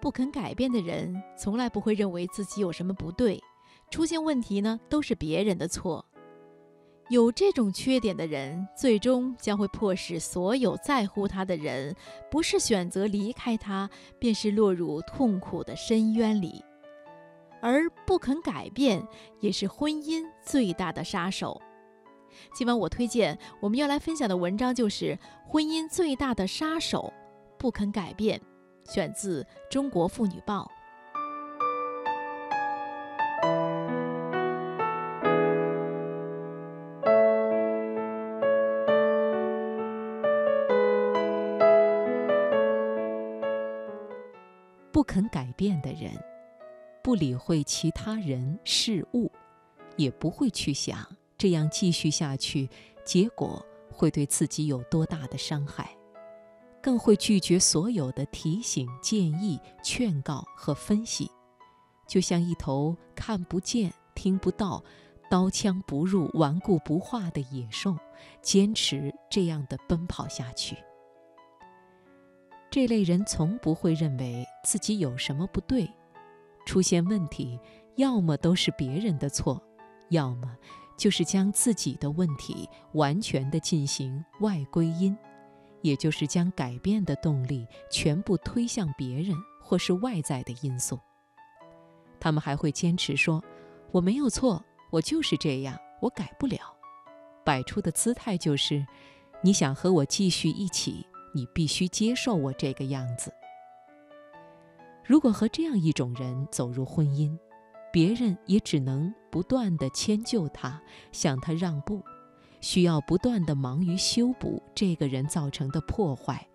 不肯改变的人，从来不会认为自己有什么不对，出现问题呢都是别人的错。有这种缺点的人，最终将会迫使所有在乎他的人，不是选择离开他，便是落入痛苦的深渊里。而不肯改变，也是婚姻最大的杀手。今晚我推荐我们要来分享的文章，就是《婚姻最大的杀手：不肯改变》，选自《中国妇女报》。不肯改变的人，不理会其他人事物，也不会去想这样继续下去，结果会对自己有多大的伤害，更会拒绝所有的提醒、建议、劝告和分析，就像一头看不见、听不到、刀枪不入、顽固不化的野兽，坚持这样的奔跑下去。这类人从不会认为自己有什么不对，出现问题，要么都是别人的错，要么就是将自己的问题完全的进行外归因，也就是将改变的动力全部推向别人或是外在的因素。他们还会坚持说：“我没有错，我就是这样，我改不了。”摆出的姿态就是：“你想和我继续一起？”你必须接受我这个样子。如果和这样一种人走入婚姻，别人也只能不断的迁就他，向他让步，需要不断的忙于修补这个人造成的破坏，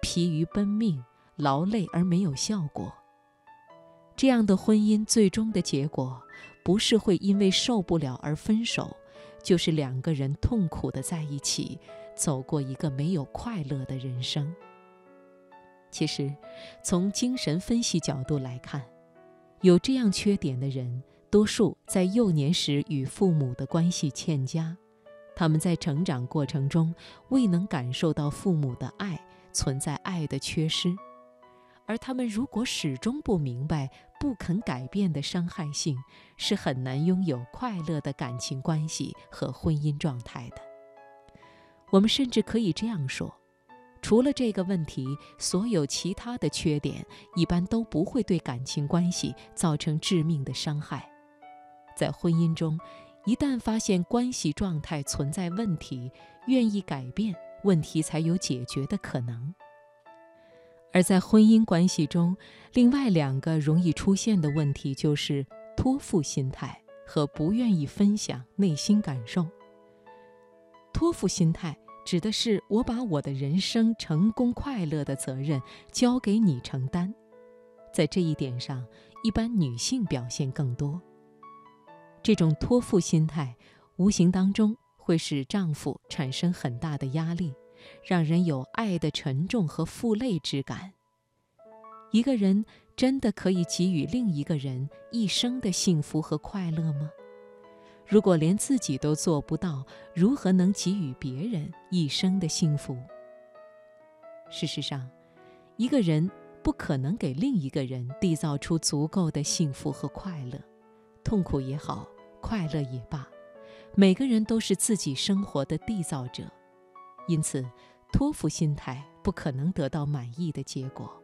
疲于奔命，劳累而没有效果。这样的婚姻最终的结果，不是会因为受不了而分手，就是两个人痛苦的在一起。走过一个没有快乐的人生。其实，从精神分析角度来看，有这样缺点的人，多数在幼年时与父母的关系欠佳，他们在成长过程中未能感受到父母的爱，存在爱的缺失，而他们如果始终不明白不肯改变的伤害性，是很难拥有快乐的感情关系和婚姻状态的。我们甚至可以这样说：除了这个问题，所有其他的缺点一般都不会对感情关系造成致命的伤害。在婚姻中，一旦发现关系状态存在问题，愿意改变，问题才有解决的可能。而在婚姻关系中，另外两个容易出现的问题就是托付心态和不愿意分享内心感受。托付心态指的是我把我的人生成功快乐的责任交给你承担，在这一点上，一般女性表现更多。这种托付心态无形当中会使丈夫产生很大的压力，让人有爱的沉重和负累之感。一个人真的可以给予另一个人一生的幸福和快乐吗？如果连自己都做不到，如何能给予别人一生的幸福？事实上，一个人不可能给另一个人缔造出足够的幸福和快乐，痛苦也好，快乐也罢，每个人都是自己生活的缔造者，因此，托付心态不可能得到满意的结果。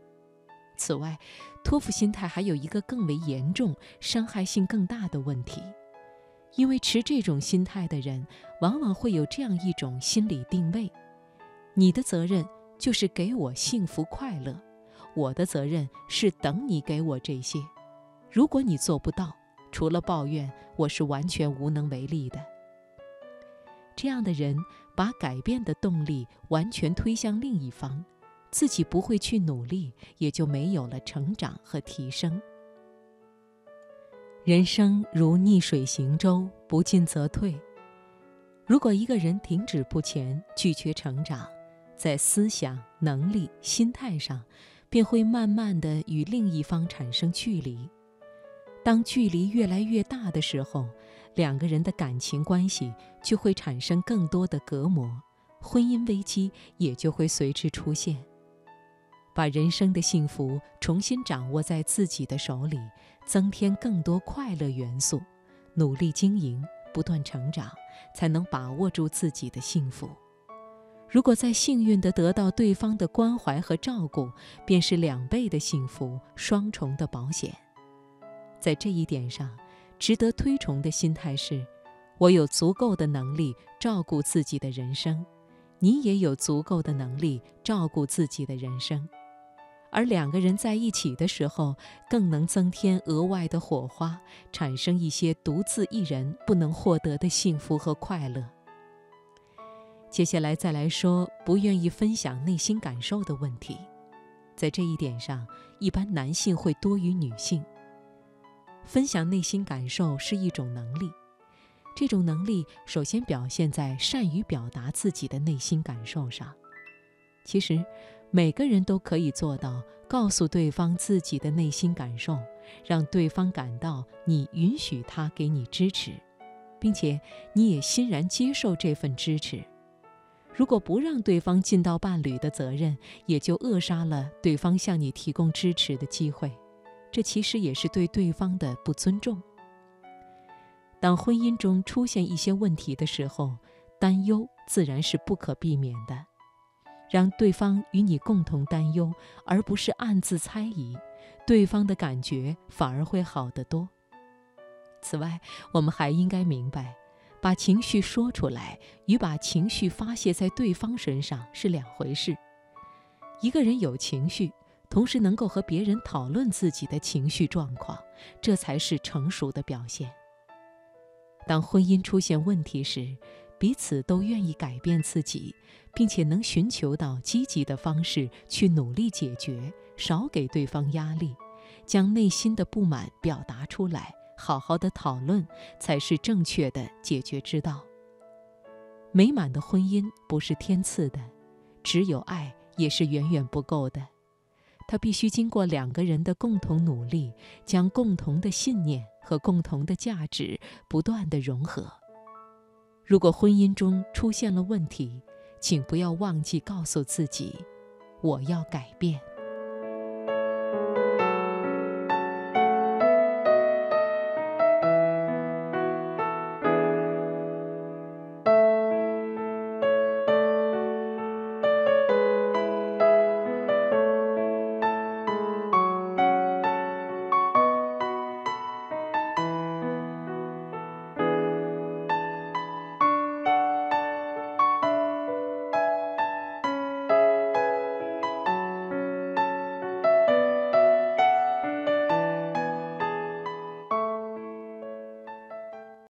此外，托付心态还有一个更为严重、伤害性更大的问题。因为持这种心态的人，往往会有这样一种心理定位：你的责任就是给我幸福快乐，我的责任是等你给我这些。如果你做不到，除了抱怨，我是完全无能为力的。这样的人把改变的动力完全推向另一方，自己不会去努力，也就没有了成长和提升。人生如逆水行舟，不进则退。如果一个人停止不前，拒绝成长，在思想、能力、心态上，便会慢慢的与另一方产生距离。当距离越来越大的时候，两个人的感情关系就会产生更多的隔膜，婚姻危机也就会随之出现。把人生的幸福重新掌握在自己的手里，增添更多快乐元素，努力经营，不断成长，才能把握住自己的幸福。如果再幸运地得到对方的关怀和照顾，便是两倍的幸福，双重的保险。在这一点上，值得推崇的心态是：我有足够的能力照顾自己的人生，你也有足够的能力照顾自己的人生。而两个人在一起的时候，更能增添额外的火花，产生一些独自一人不能获得的幸福和快乐。接下来再来说不愿意分享内心感受的问题，在这一点上，一般男性会多于女性。分享内心感受是一种能力，这种能力首先表现在善于表达自己的内心感受上。其实，每个人都可以做到告诉对方自己的内心感受，让对方感到你允许他给你支持，并且你也欣然接受这份支持。如果不让对方尽到伴侣的责任，也就扼杀了对方向你提供支持的机会，这其实也是对对方的不尊重。当婚姻中出现一些问题的时候，担忧自然是不可避免的。让对方与你共同担忧，而不是暗自猜疑，对方的感觉反而会好得多。此外，我们还应该明白。把情绪说出来与把情绪发泄在对方身上是两回事。一个人有情绪，同时能够和别人讨论自己的情绪状况，这才是成熟的表现。当婚姻出现问题时，彼此都愿意改变自己，并且能寻求到积极的方式去努力解决，少给对方压力，将内心的不满表达出来。好好的讨论才是正确的解决之道。美满的婚姻不是天赐的，只有爱也是远远不够的，它必须经过两个人的共同努力，将共同的信念和共同的价值不断的融合。如果婚姻中出现了问题，请不要忘记告诉自己：我要改变。